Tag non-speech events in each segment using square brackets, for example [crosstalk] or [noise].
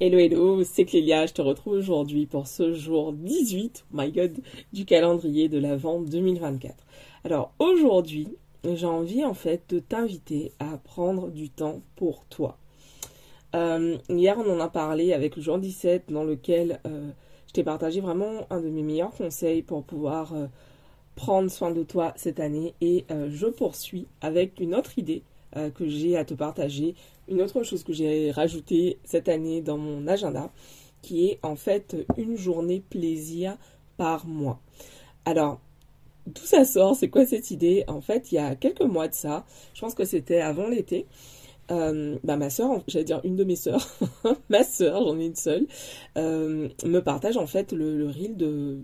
Hello hello, c'est Clélia, je te retrouve aujourd'hui pour ce jour 18, my god, du calendrier de l'Avent 2024. Alors aujourd'hui, j'ai envie en fait de t'inviter à prendre du temps pour toi. Euh, hier, on en a parlé avec le jour 17 dans lequel euh, je t'ai partagé vraiment un de mes meilleurs conseils pour pouvoir euh, prendre soin de toi cette année et je poursuis avec une autre idée que j'ai à te partager. Une autre chose que j'ai rajoutée cette année dans mon agenda, qui est en fait une journée plaisir par mois. Alors, tout ça sort, c'est quoi cette idée? En fait, il y a quelques mois de ça, je pense que c'était avant l'été, euh, bah, ma soeur, j'allais dire une de mes soeurs, [laughs] ma soeur, j'en ai une seule, euh, me partage en fait le, le reel de,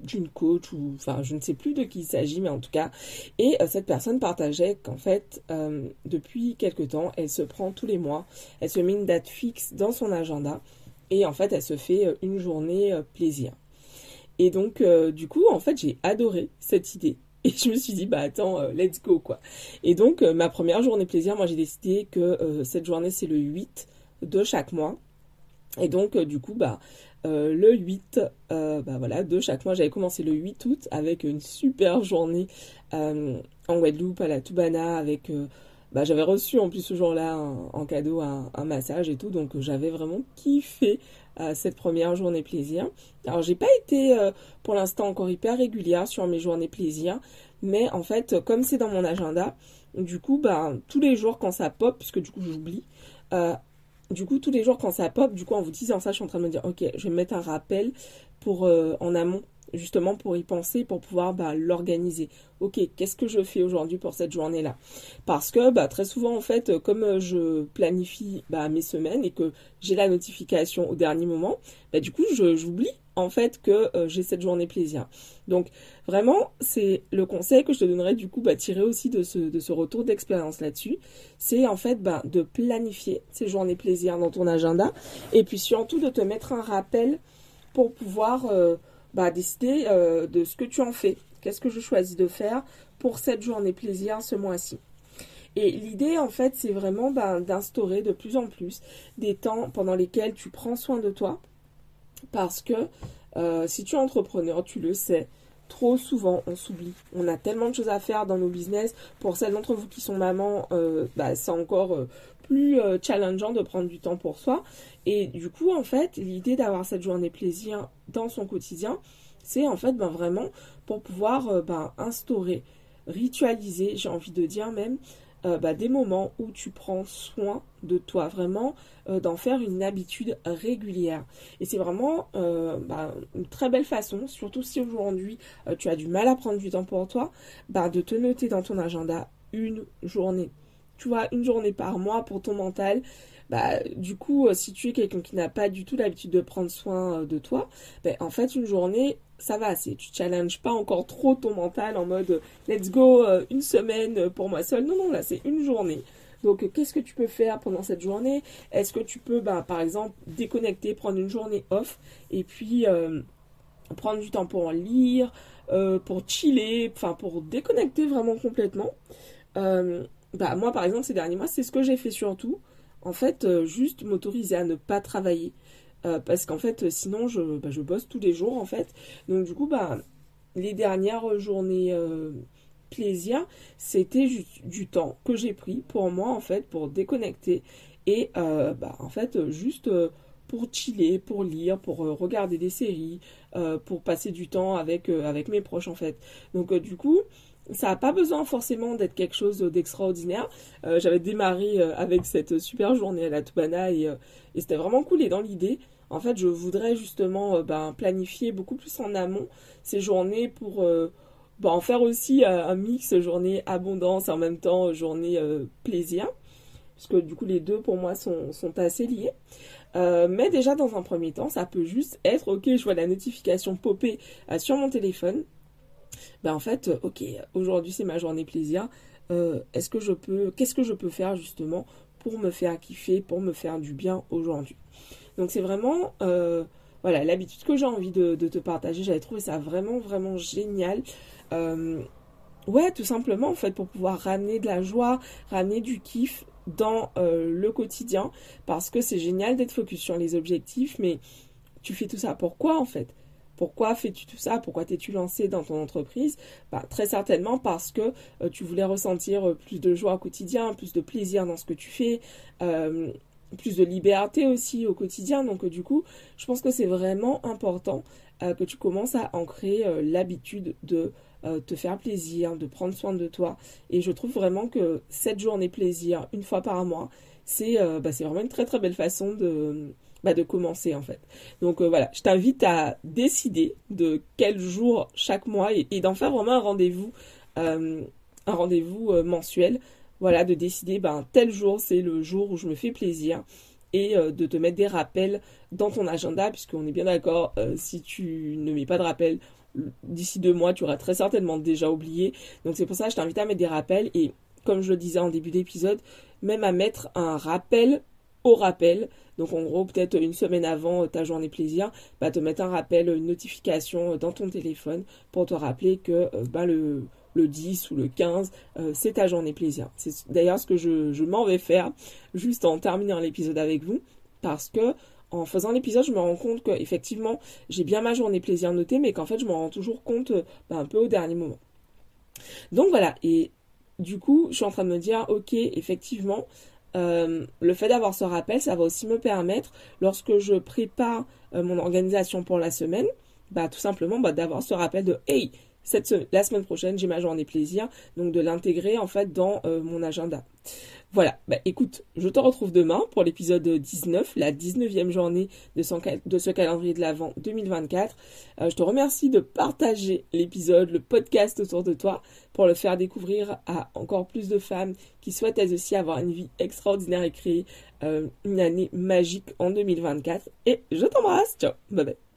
d'une coach ou enfin je ne sais plus de qui il s'agit mais en tout cas. Et euh, cette personne partageait qu'en fait euh, depuis quelque temps elle se prend tous les mois elle se met une date fixe dans son agenda et en fait elle se fait euh, une journée plaisir. Et donc du coup en fait j'ai adoré cette idée. [laughs] Et je me suis dit bah attends let's go quoi. Et donc ma première journée plaisir moi j'ai décidé que cette journée c'est le 8 de chaque mois. Et donc du coup bah euh, le 8 euh, bah voilà, de chaque mois. J'avais commencé le 8 août avec une super journée euh, en Guadeloupe à la Toubana avec bah, j'avais reçu en plus ce jour-là en cadeau un, massage et tout, donc j'avais vraiment kiffé cette première journée plaisir. Alors j'ai pas été pour l'instant encore hyper régulière sur mes journées plaisir, mais en fait comme c'est dans mon agenda, du coup bah tous les jours quand ça pop, puisque du coup j'oublie, du coup, tous les jours quand ça pop, du coup, en vous disant ça, je suis en train de me dire, ok, je vais mettre un rappel pour euh, en amont, justement pour y penser, pour pouvoir bah, l'organiser. Ok, qu'est-ce que je fais aujourd'hui pour cette journée-là? Parce que bah, très souvent, en fait, comme euh, je planifie bah, mes semaines et que j'ai la notification au dernier moment, bah, du coup, j'oublie en fait que euh, j'ai cette journée plaisir. Donc vraiment, c'est le conseil que je te donnerais du coup, bah, tirer aussi de ce, retour d'expérience là-dessus, c'est en fait bah, de planifier ces journées plaisir dans ton agenda et puis surtout de te mettre un rappel pour pouvoir euh, bah, décider euh, de ce que tu en fais. Qu'est-ce que je choisis de faire pour cette journée plaisir ce mois-ci? Et l'idée, en fait, c'est vraiment bah, d'instaurer de plus en plus des temps pendant lesquels tu prends soin de toi, parce que euh, si tu es entrepreneur, tu le sais, trop souvent on s'oublie. On a tellement de choses à faire dans nos business. Pour celles d'entre vous qui sont mamans, euh, bah, c'est encore euh, plus challengeant de prendre du temps pour soi. Et du coup, en fait, l'idée d'avoir cette journée plaisir dans son quotidien, c'est en fait ben, vraiment pour pouvoir ben, instaurer, ritualiser, j'ai envie de dire même, euh, bah, des moments où tu prends soin de toi, vraiment euh, d'en faire une habitude régulière. Et c'est vraiment euh, bah, une très belle façon, surtout si aujourd'hui tu as du mal à prendre du temps pour toi, bah, de te noter dans ton agenda une journée. Tu vois, une journée par mois pour ton mental. Bah, du coup, si tu es quelqu'un qui n'a pas du tout l'habitude de prendre soin de toi, ben, en fait, une journée, ça va, c'est tu challenges pas encore trop ton mental en mode let's go euh, une semaine pour moi seul. Non non, là c'est une journée. Donc qu'est-ce que tu peux faire pendant cette journée? Est-ce que tu peux bah, par exemple déconnecter, prendre une journée off et puis euh, prendre du temps pour lire, euh, pour chiller, enfin pour déconnecter vraiment complètement? bah moi par exemple ces derniers mois, c'est ce que j'ai fait surtout. En fait, juste m'autoriser à ne pas travailler. Euh, parce qu'en fait, sinon, je, bah, je bosse tous les jours, en fait. Donc, du coup, bah, les dernières journées euh, plaisir, c'était juste du temps que j'ai pris pour moi, en fait, pour déconnecter. Et, euh, bah, en fait, juste pour chiller, pour lire, pour regarder des séries, pour passer du temps avec, avec mes proches, en fait. Donc, du coup, ça n'a pas besoin forcément d'être quelque chose d'extraordinaire. J'avais démarré avec cette super journée à la Tubana et, et c'était vraiment cool. Et dans l'idée, en fait, je voudrais justement euh, ben, planifier beaucoup plus en amont ces journées pour euh, ben, en faire aussi euh, un mix journée abondance et en même temps journée plaisir. Parce que du coup, les deux pour moi sont, assez liés. mais déjà, dans un premier temps, ça peut juste être ok, je vois la notification popper sur mon téléphone. Ben en fait, ok, aujourd'hui c'est ma journée plaisir. Est-ce que je peux, qu'est-ce que je peux faire justement pour me faire kiffer, pour me faire du bien aujourd'hui? Donc c'est vraiment euh, voilà l'habitude que j'ai envie de, te partager. J'avais trouvé ça vraiment vraiment génial. Euh, ouais, tout simplement en fait pour pouvoir ramener de la joie, ramener du kiff dans le quotidien parce que c'est génial d'être focus sur les objectifs, mais tu fais tout ça pourquoi en fait? Pourquoi fais-tu tout ça? Pourquoi t'es-tu lancé dans ton entreprise? Bah, Très certainement parce que euh, tu voulais ressentir euh, plus de joie au quotidien, plus de plaisir dans ce que tu fais, euh, plus de liberté aussi au quotidien. Donc du coup, je pense que c'est vraiment important que tu commences à ancrer l'habitude de te faire plaisir, de prendre soin de toi. Et je trouve vraiment que cette journée plaisir, une fois par mois, c'est bah, vraiment une très très belle façon de bah, de commencer en fait. Donc euh, voilà, je t'invite à décider de quel jour chaque mois et, d'en faire vraiment un rendez-vous, euh, un rendez-vous euh, mensuel. Voilà, de décider ben tel jour c'est le jour où je me fais plaisir et de te mettre des rappels dans ton agenda puisqu'on est bien d'accord si tu ne mets pas de rappel d'ici deux mois tu auras très certainement déjà oublié. Donc c'est pour ça que je t'invite à mettre des rappels et comme je le disais en début d'épisode, même à mettre un rappel au rappel donc en gros, peut-être une semaine avant ta journée plaisir, bah, te mettre un rappel, une notification dans ton téléphone pour te rappeler que euh, bah, le, le 10 ou le 15, euh, c'est ta journée plaisir. C'est d'ailleurs ce que je, m'en vais faire juste en terminant l'épisode avec vous parce que en faisant l'épisode, je me rends compte que effectivement, j'ai bien ma journée plaisir notée, mais qu'en fait, je m'en rends toujours compte bah, un peu au dernier moment. Donc voilà, et du coup, je suis en train de me dire, ok, effectivement, euh, le fait d'avoir ce rappel, ça va aussi me permettre, lorsque je prépare euh, mon organisation pour la semaine, bah, tout simplement bah, d'avoir ce rappel de Hey, cette la semaine prochaine, j'ai ma journée plaisir, donc de l'intégrer en fait dans euh, mon agenda. Voilà, bah, écoute, je te retrouve demain pour l'épisode 19, la 19e journée de, ce calendrier de l'Avent 2024. je te remercie de partager l'épisode, le podcast autour de toi pour le faire découvrir à encore plus de femmes qui souhaitent elles aussi avoir une vie extraordinaire et créer euh, une année magique en 2024. Et je t'embrasse, ciao, bye bye.